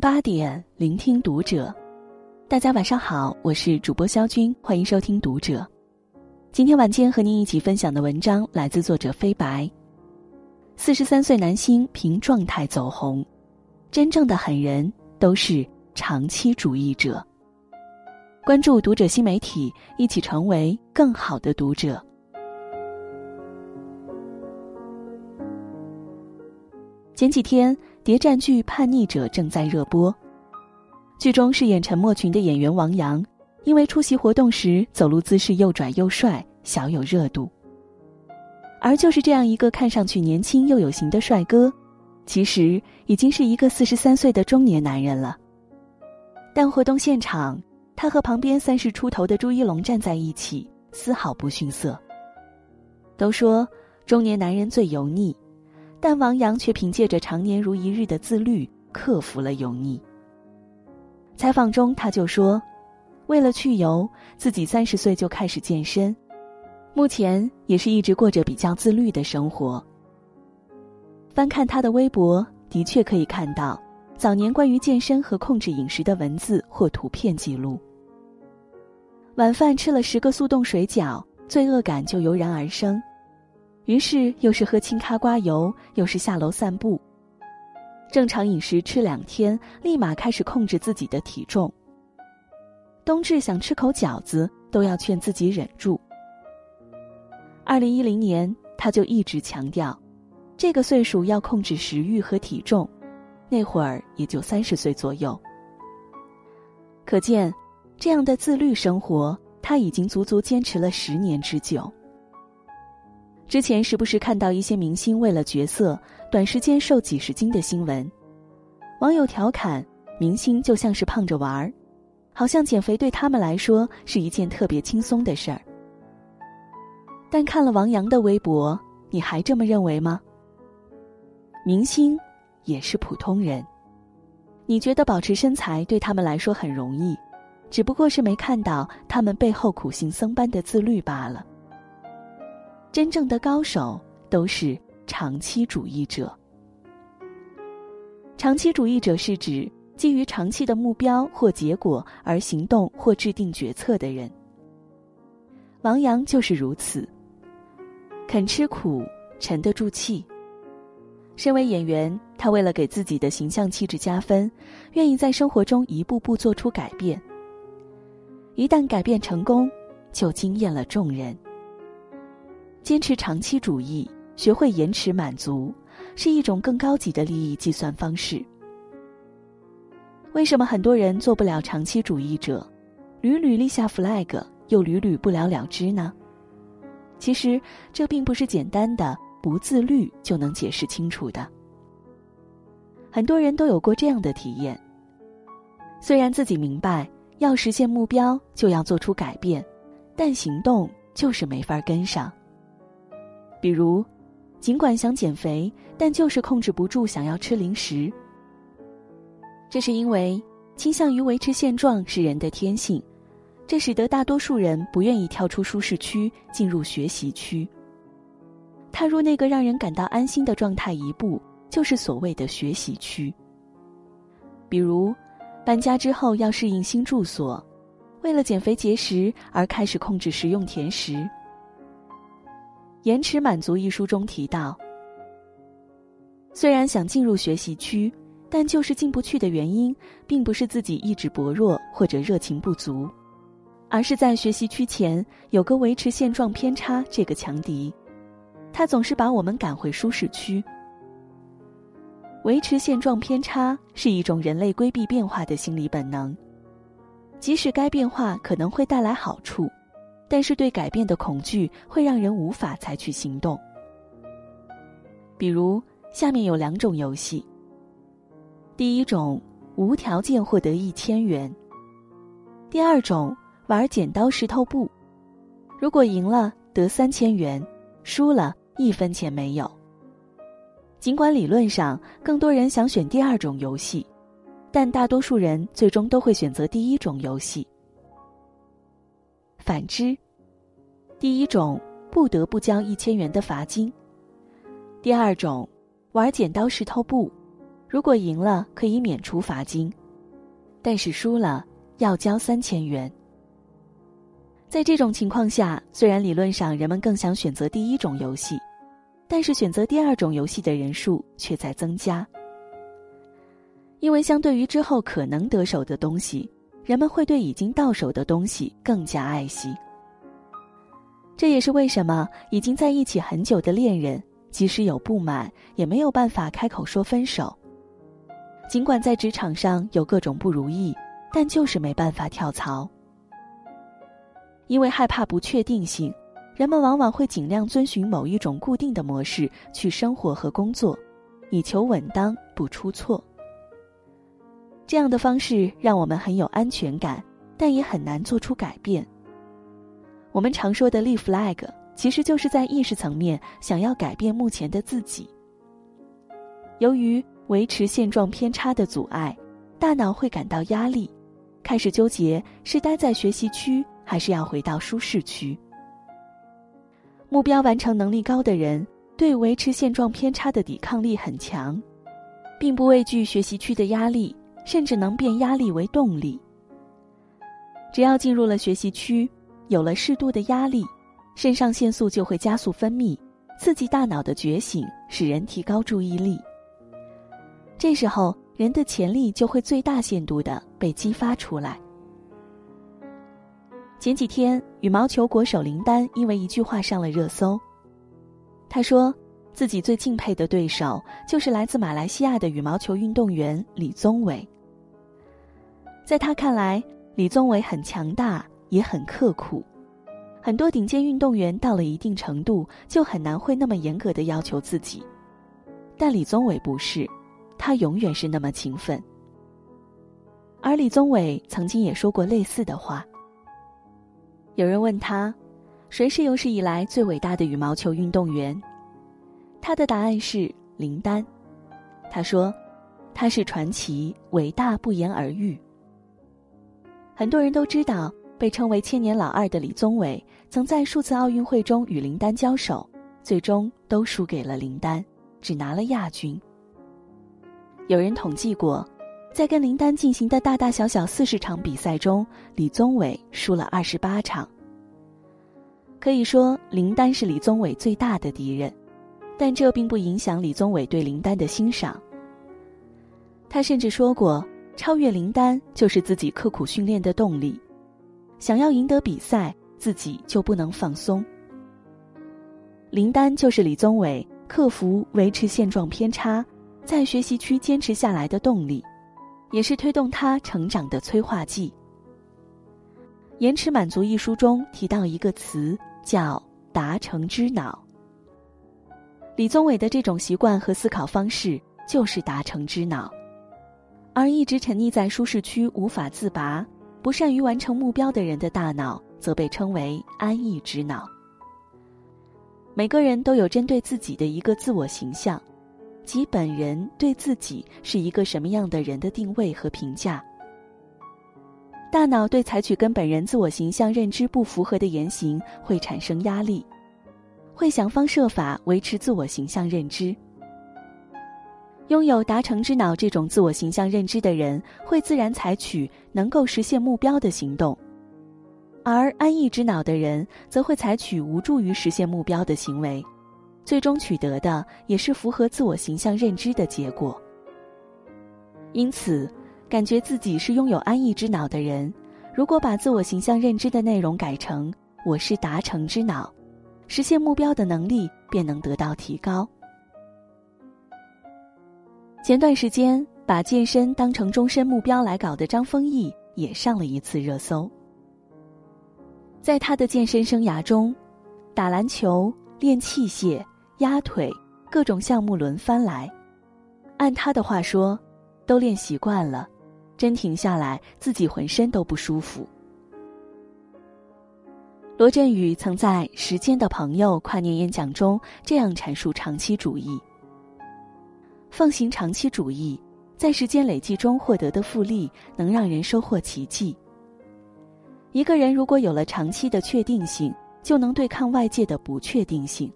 八点，聆听读者。大家晚上好，我是主播肖军，欢迎收听读者。今天晚间和您一起分享的文章来自作者飞白。四十三岁男星凭状态走红，真正的狠人都是长期主义者。关注读者新媒体，一起成为更好的读者。前几天，谍战剧《叛逆者》正在热播。剧中饰演陈默群的演员王阳，因为出席活动时走路姿势又拽又帅，小有热度。而就是这样一个看上去年轻又有型的帅哥，其实已经是一个四十三岁的中年男人了。但活动现场，他和旁边三十出头的朱一龙站在一起，丝毫不逊色。都说中年男人最油腻。但王阳却凭借着常年如一日的自律，克服了油腻。采访中，他就说：“为了去油，自己三十岁就开始健身，目前也是一直过着比较自律的生活。”翻看他的微博，的确可以看到早年关于健身和控制饮食的文字或图片记录。晚饭吃了十个速冻水饺，罪恶感就油然而生。于是又是喝青咖瓜油，又是下楼散步。正常饮食吃两天，立马开始控制自己的体重。冬至想吃口饺子，都要劝自己忍住。二零一零年，他就一直强调，这个岁数要控制食欲和体重，那会儿也就三十岁左右。可见，这样的自律生活，他已经足足坚持了十年之久。之前时不时看到一些明星为了角色短时间瘦几十斤的新闻，网友调侃明星就像是胖着玩儿，好像减肥对他们来说是一件特别轻松的事儿。但看了王阳的微博，你还这么认为吗？明星也是普通人，你觉得保持身材对他们来说很容易，只不过是没看到他们背后苦行僧般的自律罢了。真正的高手都是长期主义者。长期主义者是指基于长期的目标或结果而行动或制定决策的人。王阳就是如此，肯吃苦，沉得住气。身为演员，他为了给自己的形象气质加分，愿意在生活中一步步做出改变。一旦改变成功，就惊艳了众人。坚持长期主义，学会延迟满足，是一种更高级的利益计算方式。为什么很多人做不了长期主义者，屡屡立下 flag，又屡屡不了了之呢？其实这并不是简单的不自律就能解释清楚的。很多人都有过这样的体验：虽然自己明白要实现目标就要做出改变，但行动就是没法跟上。比如，尽管想减肥，但就是控制不住想要吃零食。这是因为倾向于维持现状是人的天性，这使得大多数人不愿意跳出舒适区，进入学习区。踏入那个让人感到安心的状态一步，就是所谓的学习区。比如，搬家之后要适应新住所，为了减肥节食而开始控制食用甜食。《延迟满足》一书中提到，虽然想进入学习区，但就是进不去的原因，并不是自己意志薄弱或者热情不足，而是在学习区前有个维持现状偏差这个强敌，他总是把我们赶回舒适区。维持现状偏差是一种人类规避变化的心理本能，即使该变化可能会带来好处。但是对改变的恐惧会让人无法采取行动。比如，下面有两种游戏。第一种，无条件获得一千元；第二种，玩剪刀石头布，如果赢了得三千元，输了一分钱没有。尽管理论上更多人想选第二种游戏，但大多数人最终都会选择第一种游戏。反之，第一种不得不交一千元的罚金；第二种，玩剪刀石头布，如果赢了可以免除罚金，但是输了要交三千元。在这种情况下，虽然理论上人们更想选择第一种游戏，但是选择第二种游戏的人数却在增加。因为相对于之后可能得手的东西，人们会对已经到手的东西更加爱惜。这也是为什么已经在一起很久的恋人，即使有不满，也没有办法开口说分手。尽管在职场上有各种不如意，但就是没办法跳槽。因为害怕不确定性，人们往往会尽量遵循某一种固定的模式去生活和工作，以求稳当不出错。这样的方式让我们很有安全感，但也很难做出改变。我们常说的立 flag，其实就是在意识层面想要改变目前的自己。由于维持现状偏差的阻碍，大脑会感到压力，开始纠结是待在学习区还是要回到舒适区。目标完成能力高的人，对维持现状偏差的抵抗力很强，并不畏惧学习区的压力。甚至能变压力为动力。只要进入了学习区，有了适度的压力，肾上腺素就会加速分泌，刺激大脑的觉醒，使人提高注意力。这时候，人的潜力就会最大限度的被激发出来。前几天，羽毛球国手林丹因为一句话上了热搜。他说，自己最敬佩的对手就是来自马来西亚的羽毛球运动员李宗伟。在他看来，李宗伟很强大，也很刻苦。很多顶尖运动员到了一定程度，就很难会那么严格的要求自己。但李宗伟不是，他永远是那么勤奋。而李宗伟曾经也说过类似的话。有人问他，谁是有史以来最伟大的羽毛球运动员？他的答案是林丹。他说，他是传奇，伟大不言而喻。很多人都知道，被称为“千年老二”的李宗伟，曾在数次奥运会中与林丹交手，最终都输给了林丹，只拿了亚军。有人统计过，在跟林丹进行的大大小小四十场比赛中，李宗伟输了二十八场。可以说，林丹是李宗伟最大的敌人，但这并不影响李宗伟对林丹的欣赏。他甚至说过。超越林丹就是自己刻苦训练的动力，想要赢得比赛，自己就不能放松。林丹就是李宗伟克服维持现状偏差，在学习区坚持下来的动力，也是推动他成长的催化剂。《延迟满足》一书中提到一个词叫“达成之脑”，李宗伟的这种习惯和思考方式就是达成之脑。而一直沉溺在舒适区无法自拔、不善于完成目标的人的大脑，则被称为安逸之脑。每个人都有针对自己的一个自我形象，即本人对自己是一个什么样的人的定位和评价。大脑对采取跟本人自我形象认知不符合的言行会产生压力，会想方设法维持自我形象认知。拥有达成之脑这种自我形象认知的人，会自然采取能够实现目标的行动；而安逸之脑的人，则会采取无助于实现目标的行为，最终取得的也是符合自我形象认知的结果。因此，感觉自己是拥有安逸之脑的人，如果把自我形象认知的内容改成“我是达成之脑”，实现目标的能力便能得到提高。前段时间，把健身当成终身目标来搞的张丰毅也上了一次热搜。在他的健身生涯中，打篮球、练器械、压腿，各种项目轮番来。按他的话说，都练习惯了，真停下来自己浑身都不舒服。罗振宇曾在《时间的朋友》跨年演讲中这样阐述长期主义。奉行长期主义，在时间累计中获得的复利，能让人收获奇迹。一个人如果有了长期的确定性，就能对抗外界的不确定性。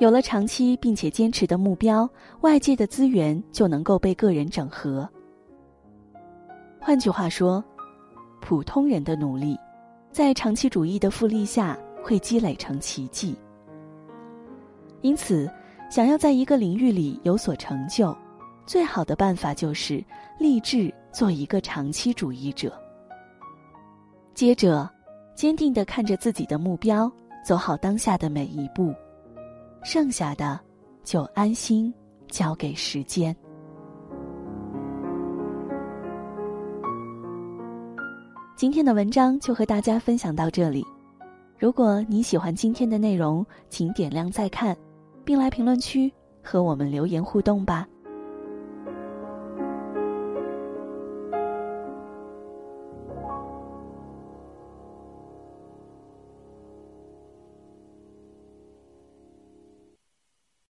有了长期并且坚持的目标，外界的资源就能够被个人整合。换句话说，普通人的努力，在长期主义的复利下会积累成奇迹。因此，想要在一个领域里有所成就，最好的办法就是立志做一个长期主义者。接着，坚定的看着自己的目标，走好当下的每一步。剩下的，就安心交给时间。今天的文章就和大家分享到这里。如果你喜欢今天的内容，请点亮再看，并来评论区和我们留言互动吧。